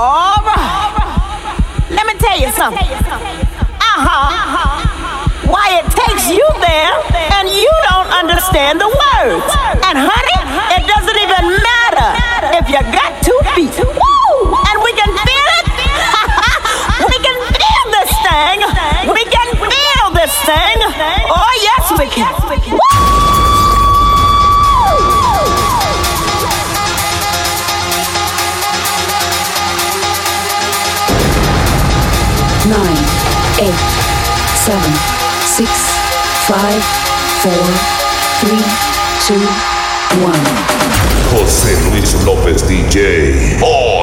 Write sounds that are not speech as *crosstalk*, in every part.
All right. Let me tell you something. Uh-huh. Why it takes you there and you don't understand the words. And honey, it doesn't even matter if you got two feet. Woo! And we can feel it. *laughs* we can feel this thing. We can feel this thing. Oh yes, we can. Eight, seven, six, five, four, three, two, one. José Luis López DJ. On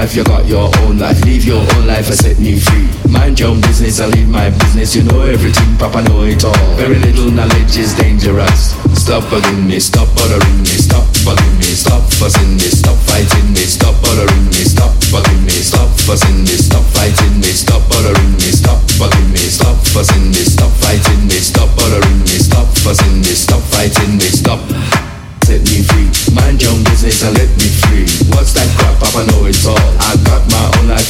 life, you got your own life. Live your own life and set me free. Mind your own business and leave my business. You know everything, Papa know it all. Very little knowledge is dangerous. Stop bugging me, stop bothering me, stop bugging me, stop fussing me, stop fighting me, stop bothering me, stop bugging me, stop fussing me, stop fighting me, stop bothering me, stop bugging me, stop fussing me, stop fighting me, stop bothering me, stop fussing me, stop fighting me, stop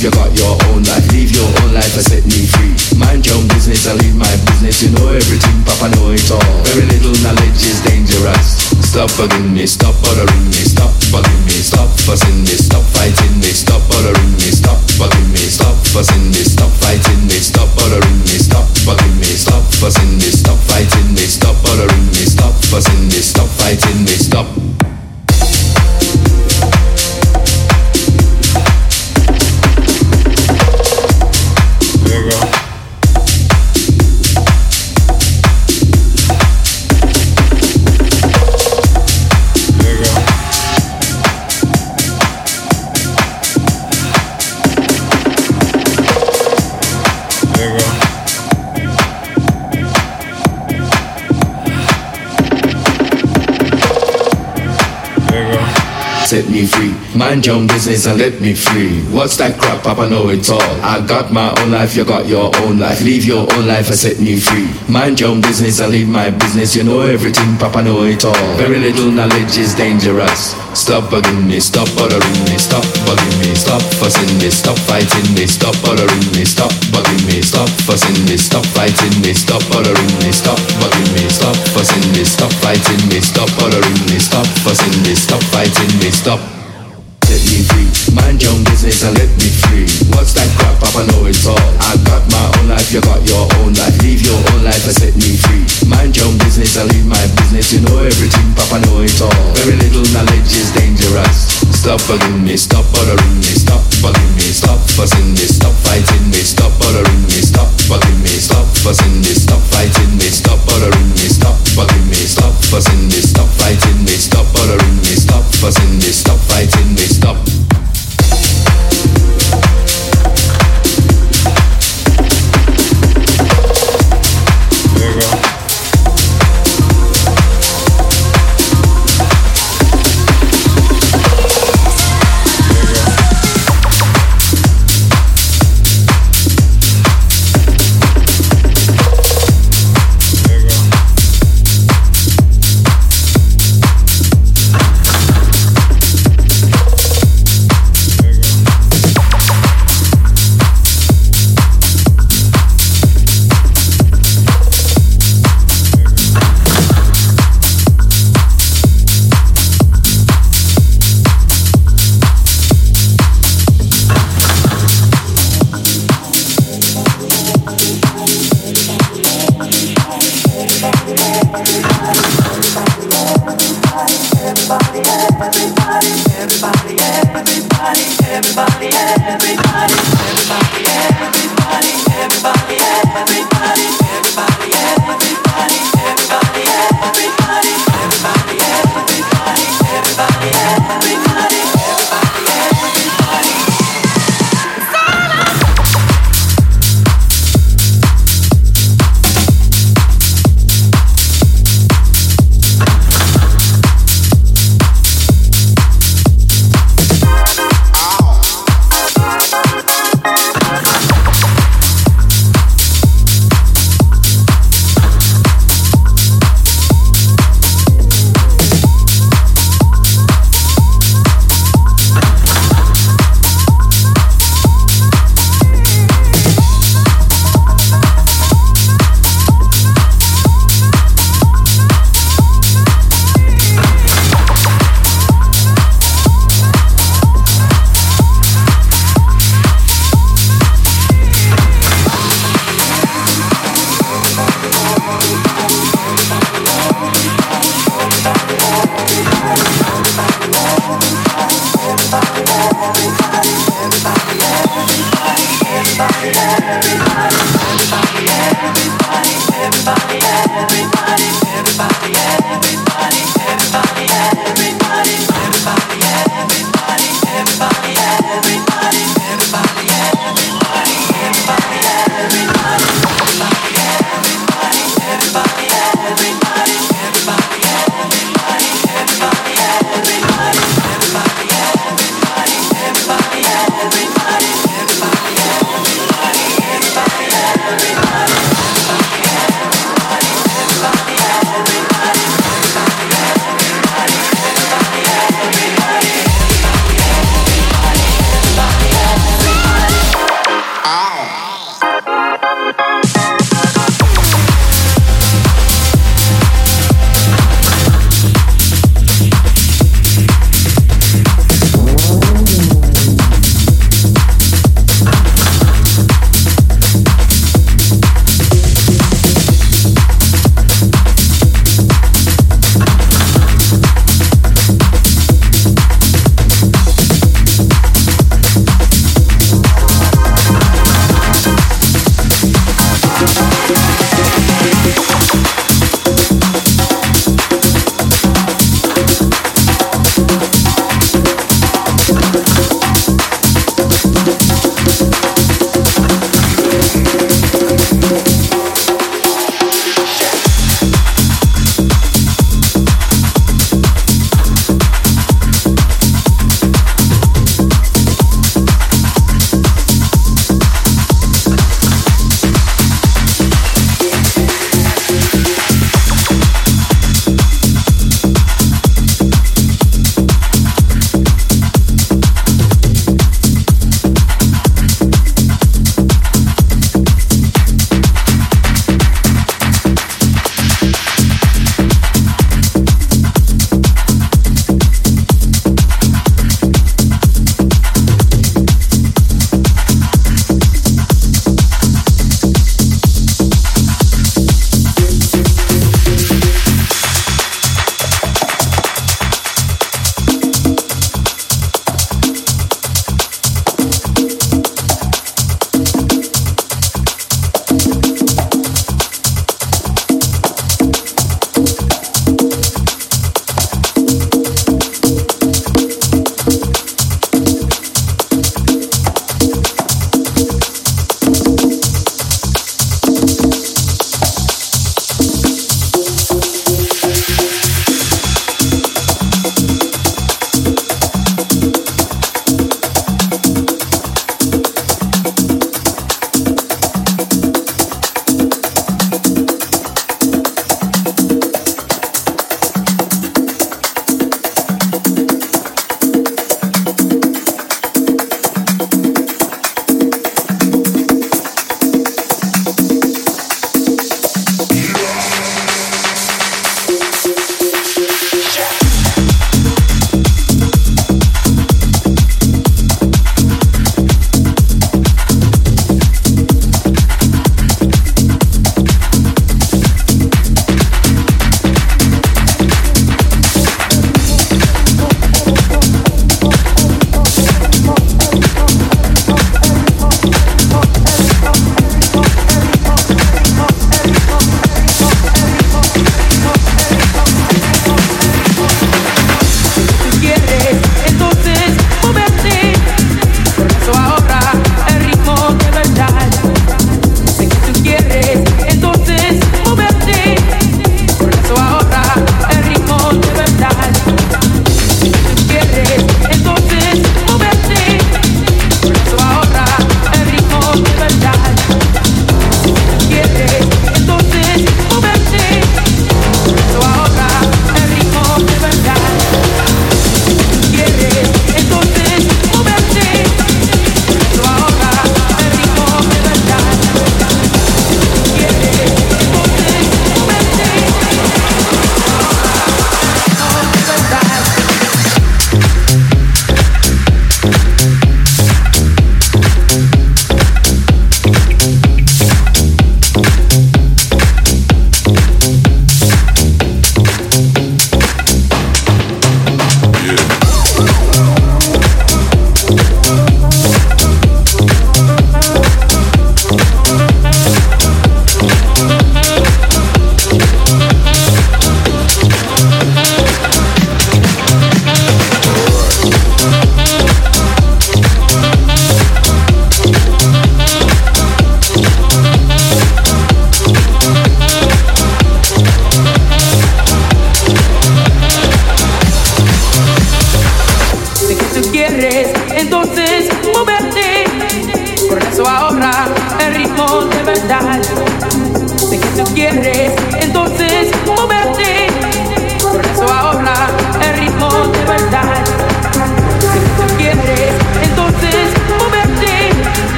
you got your own life. Live your own life and set me free. Mind your own business and leave my business. You know everything, Papa know it all. Very little knowledge is dangerous. Stop bugging me, stop bothering me, stop bugging me, stop fussing me, stop fighting me, stop bothering me, stop bugging me, stop fussing me, me free. Mind your own business and let me free. What's that crap? Papa know it all. I got my own life, you got your own life. Live your own life and set me free. Mind your own business and leave my business. You know everything, Papa know it all. Very little knowledge is dangerous. Stop bugging me, stop bothering me, stop bugging me, stop fussing me, stop fighting me, stop bothering me, stop bugging me, stop fussing me, stop fighting me, stop bothering me, stop bugging me, stop fussing me, stop fighting me, stop bothering me, stop fussing me, stop fighting me, stop. Business and let me free. What's that crap? Papa know it all. I got my own life, you got your own life. Live your own life and set me free. Mind your own business and leave my business. You know everything, Papa know it all. Very little knowledge is dangerous. Stop bugging me, stop bothering me, stop bugging me, stop fussing me, stop fighting me, stop bothering me, stop bugging me, stop fussing me, stop fighting me, stop bothering me, stop bugging me, stop fussing me, stop fighting me, stop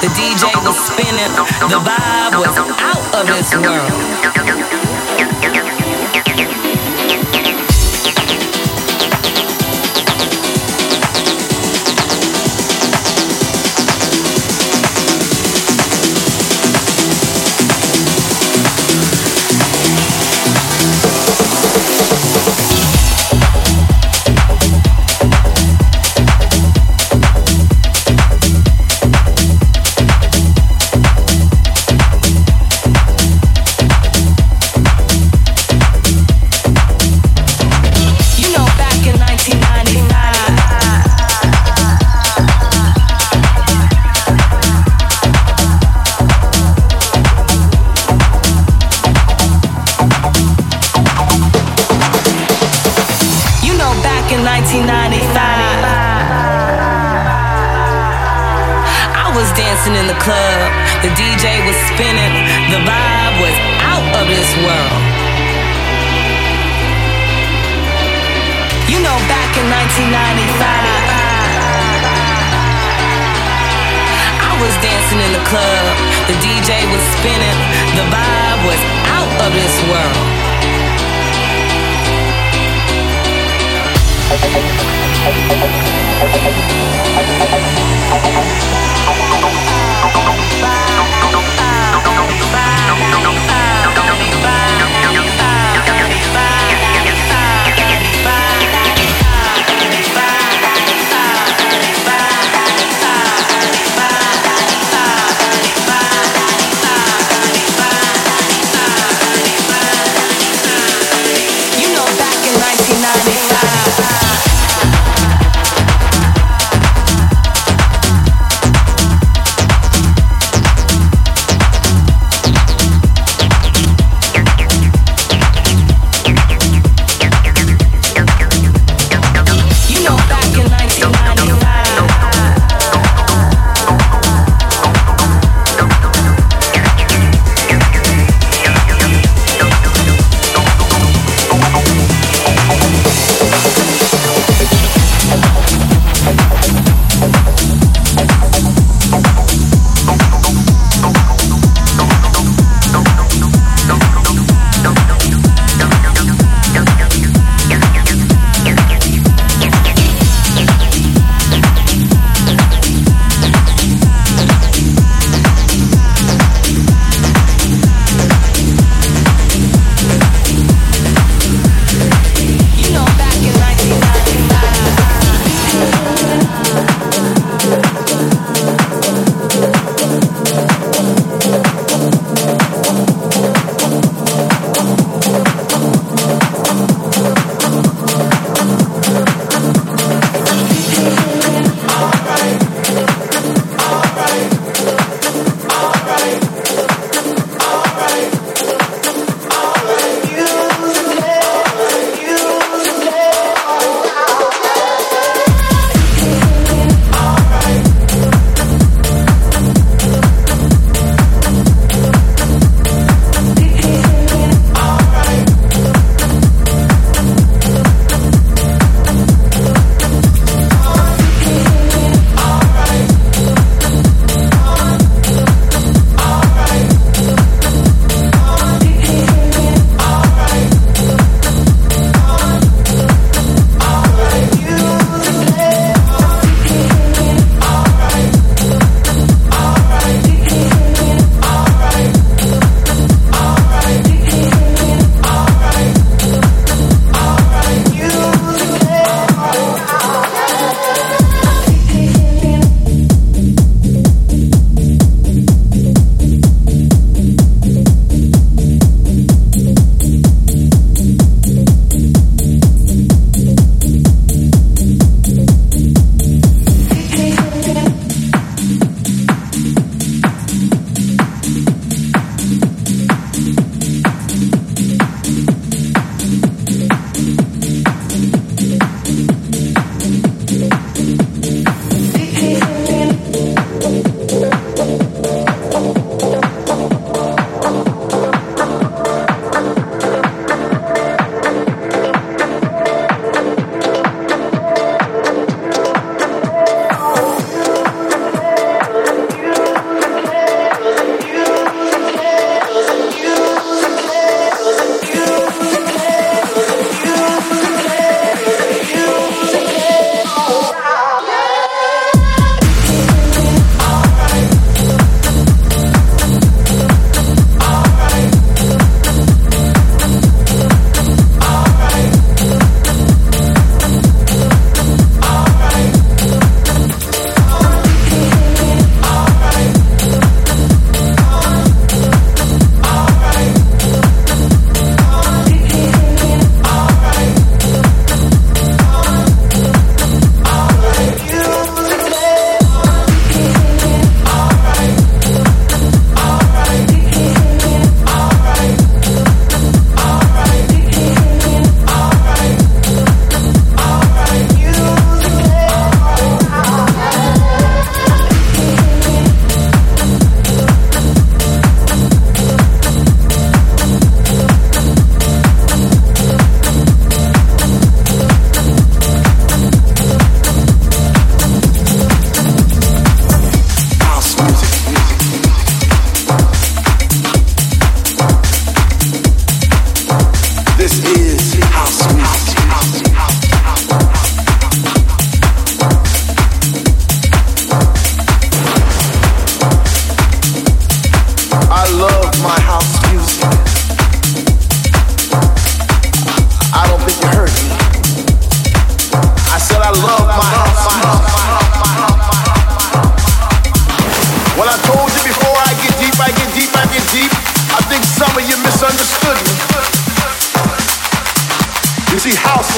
the DJ was spinning, the vibe Back in 1995, I was dancing in the club, the DJ was spinning, the vibe was out of this world. You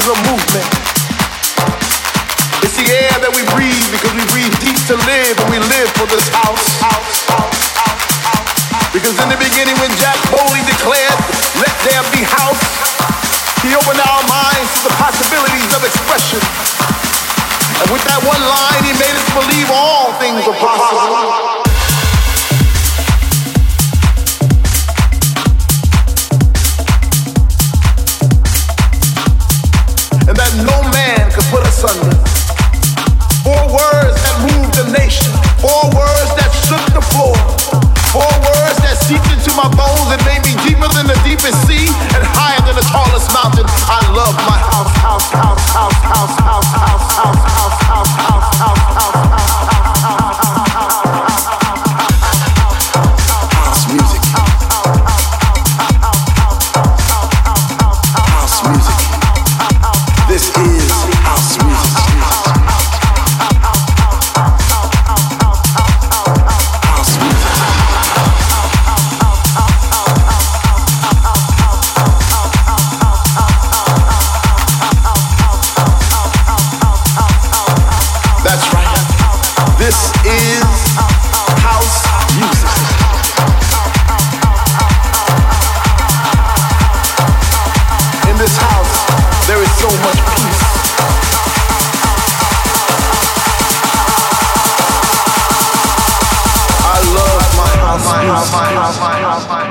is a movement. It's the air that we breathe because we breathe deep to live and we live for this house. house.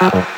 Getting